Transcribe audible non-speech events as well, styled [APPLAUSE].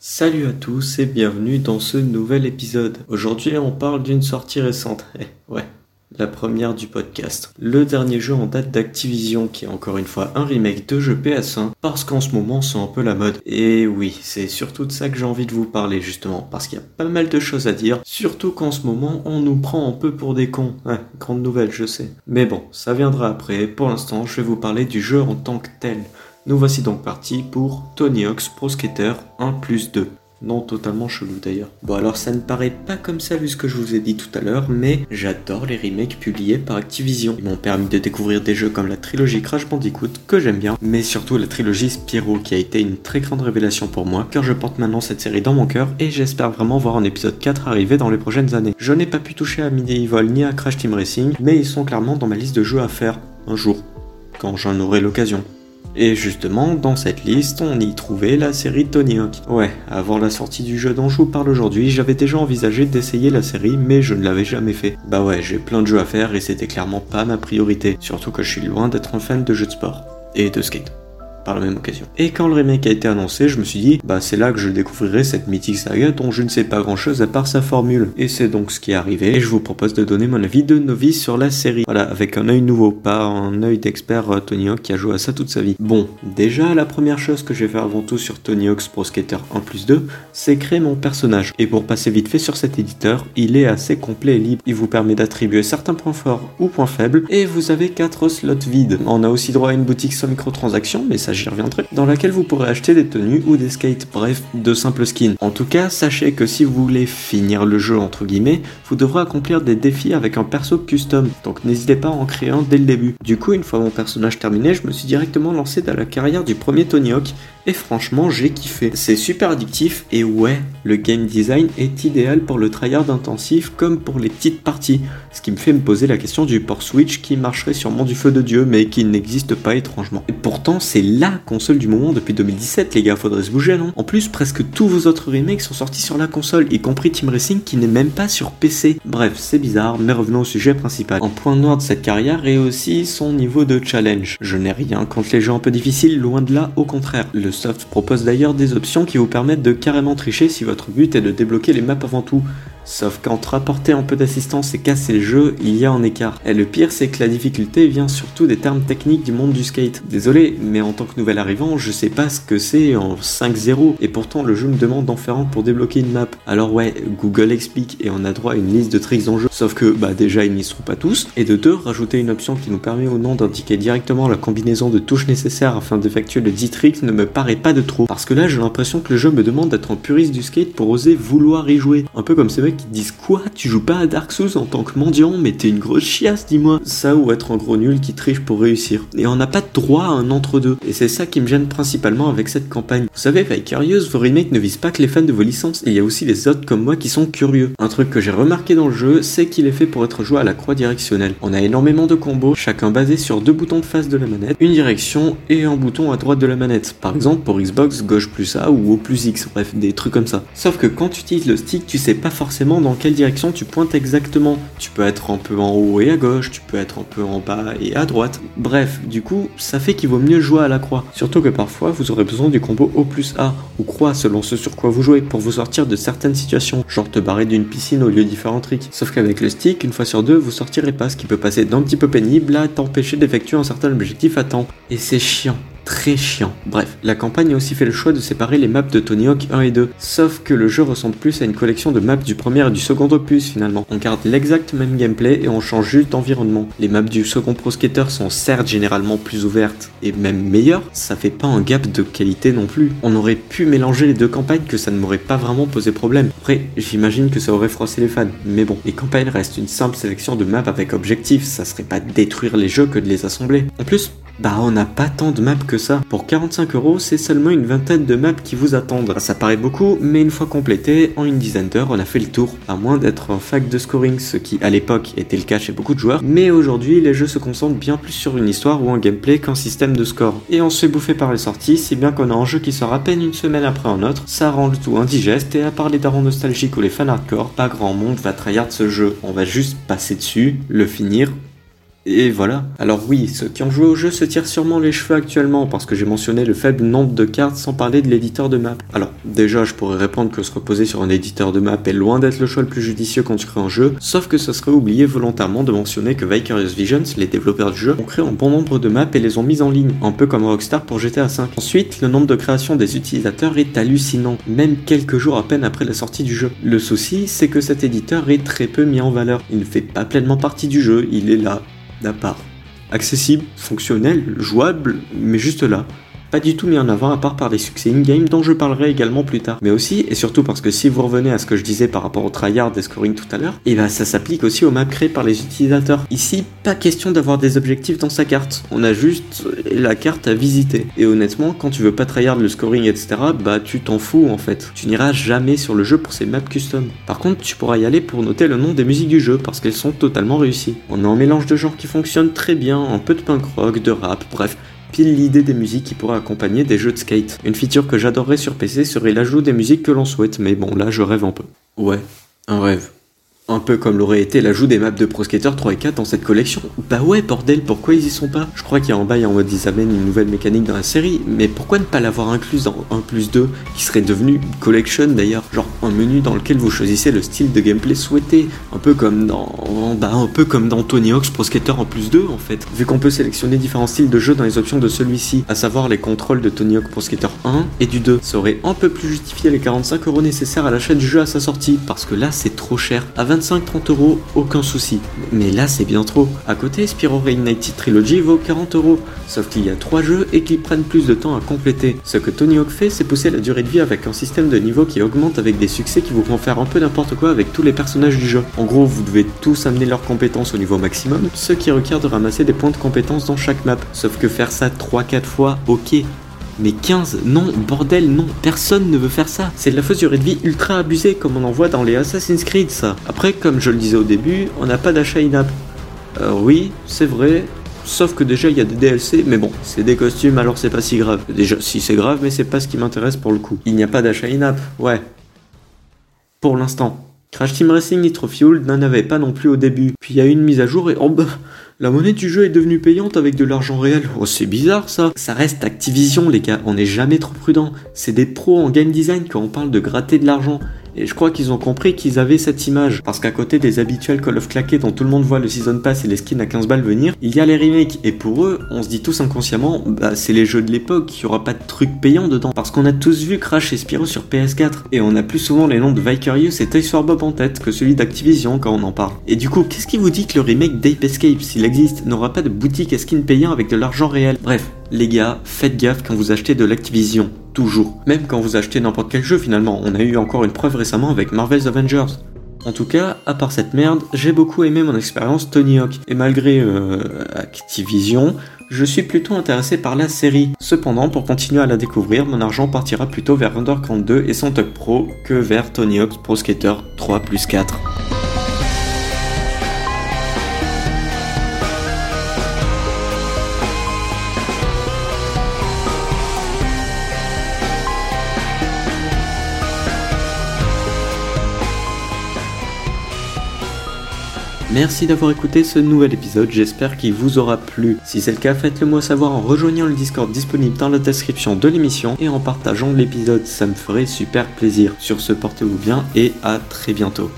Salut à tous et bienvenue dans ce nouvel épisode. Aujourd'hui on parle d'une sortie récente. [LAUGHS] Eh, ouais, la première du podcast. Le dernier jeu en date d'Activision qui est encore une fois un remake de jeu PS1 parce qu'en ce moment c'est un peu la mode. Et oui, c'est surtout de ça que j'ai envie de vous parler justement parce qu'il y a pas mal de choses à dire. Surtout qu'en ce moment on nous prend un peu pour des cons. Ouais, grande nouvelle je sais. Mais bon, ça viendra après. Pour l'instant je vais vous parler du jeu en tant que tel. Nous voici donc partis pour Tony Hawk's Pro Skater 1 plus 2. Non, totalement chelou d'ailleurs. Bon alors ça ne paraît pas comme ça vu ce que je vous ai dit tout à l'heure, mais j'adore les remakes publiés par Activision. Ils m'ont permis de découvrir des jeux comme la trilogie Crash Bandicoot, que j'aime bien, mais surtout la trilogie Spyro, qui a été une très grande révélation pour moi, car je porte maintenant cette série dans mon cœur, et j'espère vraiment voir un épisode 4 arriver dans les prochaines années. Je n'ai pas pu toucher à Medieval ni à Crash Team Racing, mais ils sont clairement dans ma liste de jeux à faire, un jour, quand j'en aurai l'occasion. Et justement, dans cette liste, on y trouvait la série Tony Hawk. Ouais, avant la sortie du jeu dont je vous parle aujourd'hui, j'avais déjà envisagé d'essayer la série, mais je ne l'avais jamais fait. Bah ouais, j'ai plein de jeux à faire et c'était clairement pas ma priorité, surtout que je suis loin d'être un fan de jeux de sport et de skate la même occasion. Et quand le remake a été annoncé, je me suis dit, bah c'est là que je découvrirai cette mythique saga dont je ne sais pas grand chose à part sa formule. Et c'est donc ce qui est arrivé, et je vous propose de donner mon avis de novice sur la série. Voilà, avec un œil nouveau, pas un œil d'expert euh, Tony Hawk qui a joué à ça toute sa vie. Bon, déjà la première chose que je vais faire avant tout sur Tony Hawk's Pro Skater 1 plus 2, c'est créer mon personnage. Et pour passer vite fait sur cet éditeur, il est assez complet et libre. Il vous permet d'attribuer certains points forts ou points faibles, et vous avez 4 slots vides. On a aussi droit à une boutique sans microtransactions, mais ça dans laquelle vous pourrez acheter des tenues ou des skates, bref, de simples skins. En tout cas, sachez que si vous voulez finir le jeu entre guillemets, vous devrez accomplir des défis avec un perso custom, donc n'hésitez pas à en créer un dès le début. Du coup, une fois mon personnage terminé, je me suis directement lancé dans la carrière du premier Tony Hawk, et franchement, j'ai kiffé. C'est super addictif, et ouais, le game design est idéal pour le tryhard intensif comme pour les petites parties, ce qui me fait me poser la question du port Switch qui marcherait sûrement du feu de Dieu, mais qui n'existe pas étrangement. Et pourtant, c'est la console du moment depuis 2017, les gars, faudrait se bouger, non? En plus, presque tous vos autres remakes sont sortis sur la console, y compris Team Racing qui n'est même pas sur PC. Bref, c'est bizarre, mais revenons au sujet principal. En point noir de cette carrière est aussi son niveau de challenge. Je n'ai rien contre les jeux un peu difficiles, loin de là, au contraire. Soft propose d'ailleurs des options qui vous permettent de carrément tricher si votre but est de débloquer les maps avant tout. Sauf qu'entre apporter un peu d'assistance et casser le jeu, il y a un écart. Et le pire, c'est que la difficulté vient surtout des termes techniques du monde du skate. Désolé, mais en tant que nouvel arrivant, je sais pas ce que c'est en 5.0, et pourtant le jeu me demande d'en faire un pour débloquer une map. Alors ouais, Google explique et on a droit à une liste de tricks en jeu, sauf que bah déjà ils n'y sont pas tous, et de deux, rajouter une option qui nous permet au nom d'indiquer directement la combinaison de touches nécessaires afin d'effectuer le 10 tricks ne me paraît pas de trop. Parce que là, j'ai l'impression que le jeu me demande d'être un puriste du skate pour oser vouloir y jouer. Un peu comme ces mecs qui disent quoi Tu joues pas à Dark Souls en tant que mendiant, mais t'es une grosse chiasse, dis-moi. Ça ou être un gros nul qui triche pour réussir. Et on n'a pas droit à un entre-deux. Et c'est ça qui me gêne principalement avec cette campagne. Vous savez, Vicarious, vos remakes ne visent pas que les fans de vos licences, il y a aussi les autres comme moi qui sont curieux. Un truc que j'ai remarqué dans le jeu, c'est qu'il est fait pour être joué à la croix directionnelle. On a énormément de combos, chacun basé sur deux boutons de face de la manette, une direction et un bouton à droite de la manette. Par exemple, pour Xbox, gauche plus A ou haut plus X, bref, des trucs comme ça. Sauf que quand tu utilises le stick, tu sais pas forcément dans quelle direction tu pointes exactement. Tu peux être un peu en haut et à gauche, tu peux être un peu en bas et à droite. Bref, du coup, ça fait qu'il vaut mieux jouer à la croix. Surtout que parfois, vous aurez besoin du combo O plus A ou croix selon ce sur quoi vous jouez pour vous sortir de certaines situations, genre te barrer d'une piscine au lieu différents tricks. Sauf qu'avec le stick, une fois sur deux, vous sortirez pas, ce qui peut passer d'un petit peu pénible à t'empêcher d'effectuer un certain objectif à temps. Et c'est chiant très chiant. Bref, la campagne a aussi fait le choix de séparer les maps de Tony Hawk 1 et 2, sauf que le jeu ressemble plus à une collection de maps du premier et du second opus finalement. On garde l'exact même gameplay et on change juste d'environnement. Les maps du second Pro Skater sont certes généralement plus ouvertes et même meilleures, ça fait pas un gap de qualité non plus. On aurait pu mélanger les deux campagnes que ça ne m'aurait pas vraiment posé problème. Après, j'imagine que ça aurait froissé les fans, mais bon, les campagnes restent une simple sélection de maps avec objectif, ça serait pas détruire les jeux que de les assembler. En plus, bah on n'a pas tant de maps que ça. Pour 45 euros, c'est seulement une vingtaine de maps qui vous attendent. Ça paraît beaucoup, mais une fois complété, en une dizaine d'heures, on a fait le tour. À moins d'être un fac de scoring, ce qui à l'époque était le cas chez beaucoup de joueurs. Mais aujourd'hui, les jeux se concentrent bien plus sur une histoire ou un gameplay qu'un système de score. Et on se fait bouffer par les sorties, si bien qu'on a un jeu qui sort à peine une semaine après un autre. Ça rend le tout indigeste et à part les darons nostalgiques ou les fans hardcore, pas grand monde va tryhard ce jeu. On va juste passer dessus, le finir, Et voilà. Alors oui, ceux qui ont joué au jeu se tirent sûrement les cheveux actuellement parce que j'ai mentionné le faible nombre de cartes sans parler de l'éditeur de map. Alors déjà, je pourrais répondre que se reposer sur un éditeur de map est loin d'être le choix le plus judicieux quand tu crées un jeu, sauf que ce serait oublié volontairement de mentionner que Vicarious Visions, les développeurs du jeu, ont créé un bon nombre de maps et les ont mises en ligne, un peu comme Rockstar pour GTA V. Ensuite, le nombre de créations des utilisateurs est hallucinant, même quelques jours à peine après la sortie du jeu. Le souci, c'est que cet éditeur est très peu mis en valeur. Il ne fait pas pleinement partie du jeu, il est là, d'à. Accessible, fonctionnel, jouable, mais juste là pas du tout mis en avant à part par des succès in-game dont je parlerai également plus tard. Mais aussi, et surtout parce que si vous revenez à ce que je disais par rapport au tryhard des scoring tout à l'heure, et eh bah ben, ça s'applique aussi aux maps créées par les utilisateurs. Ici, pas question d'avoir des objectifs dans sa carte, on a juste la carte à visiter. Et honnêtement, quand tu veux pas tryhard le scoring, etc., bah tu t'en fous en fait. Tu n'iras jamais sur le jeu pour ces maps custom. Par contre, tu pourras y aller pour noter le nom des musiques du jeu parce qu'elles sont totalement réussies. On a un mélange de genres qui fonctionne très bien, un peu de punk rock, de rap, bref, pile l'idée des musiques qui pourraient accompagner des jeux de skate. Une feature que j'adorerais sur PC serait l'ajout des musiques que l'on souhaite, mais bon là je rêve un peu. Ouais, un rêve. Un peu comme l'aurait été l'ajout des maps de Pro Skater 3 et 4 dans cette collection. Bah ouais, bordel, pourquoi ils y sont pas? Je crois qu'il y a en bail en mode ils amènent une nouvelle mécanique dans la série, mais pourquoi ne pas l'avoir incluse dans 1 plus 2, qui serait devenu une collection d'ailleurs Genre un menu dans lequel vous choisissez le style de gameplay souhaité, un peu comme dans. Bah un peu comme dans Tony Hawk's Pro Skater en plus 2 en fait. Vu qu'on peut sélectionner différents styles de jeu dans les options de celui-ci, à savoir les contrôles de Tony Hawk Pro Skater 1 et du 2, ça aurait un peu plus justifié les 45 euros nécessaires à l'achat du jeu à sa sortie, parce que là c'est trop cher. À 25-30 euros, aucun souci. Mais là, c'est bien trop. À côté, Spyro Reignited Trilogy vaut 40 euros, sauf qu'il y a 3 jeux et qu'ils prennent plus de temps à compléter. Ce que Tony Hawk fait, c'est pousser la durée de vie avec un système de niveau qui augmente avec des succès qui vous font faire un peu n'importe quoi avec tous les personnages du jeu. En gros, vous devez tous amener leurs compétences au niveau maximum, ce qui requiert de ramasser des points de compétences dans chaque map. Sauf que faire ça 3-4 fois, ok, mais 15, non, bordel, non, personne ne veut faire ça. C'est de la fausse durée de vie ultra abusée comme on en voit dans les Assassin's Creed, ça. Après, comme je le disais au début, on n'a pas d'achat in-app. Euh, oui, c'est vrai, Sauf que déjà il y a des DLC, mais bon, c'est des costumes alors c'est pas si grave. Déjà, si c'est grave, mais c'est pas ce qui m'intéresse pour le coup. Il n'y a pas d'achat in-app, ouais. Pour l'instant. Crash Team Racing Nitro Fuel n'en avait pas non plus au début. Puis il y a une mise à jour et oh bah, la monnaie du jeu est devenue payante avec de l'argent réel. Oh c'est bizarre ça. Ça reste Activision les gars, on n'est jamais trop prudent. C'est des pros en game design quand on parle de gratter de l'argent. Et je crois qu'ils ont compris qu'ils avaient cette image. Parce qu'à côté des habituels Call of claqués dont tout le monde voit le Season Pass et les skins à 15 balles venir, il y a les remakes. Et pour eux, on se dit tous inconsciemment, bah c'est les jeux de l'époque, il n'y aura pas de trucs payants dedans. Parce qu'on a tous vu Crash et Spyro sur PS4. Et on a plus souvent les noms de Vicarious et Toys for Bob en tête que celui d'Activision quand on en parle. Et du coup, qu'est-ce qui vous dit que le remake d'Ape Escape, s'il existe, n'aura pas de boutique à skins payants avec de l'argent réel? Bref, les gars, faites gaffe quand vous achetez de l'Activision toujours. Même quand vous achetez n'importe quel jeu finalement, on a eu encore une preuve récemment avec Marvel's Avengers. En tout cas, à part cette merde, j'ai beaucoup aimé mon expérience Tony Hawk, et malgré euh, Activision, je suis plutôt intéressé par la série. Cependant, pour continuer à la découvrir, mon argent partira plutôt vers Underground 2 et son Pro que vers Tony Hawk's Pro Skater 3 plus 4. Merci d'avoir écouté ce nouvel épisode, j'espère qu'il vous aura plu. Si c'est le cas, faites-le moi savoir en rejoignant le Discord disponible dans la description de l'émission et en partageant l'épisode, ça me ferait super plaisir. Sur ce, portez-vous bien et à très bientôt.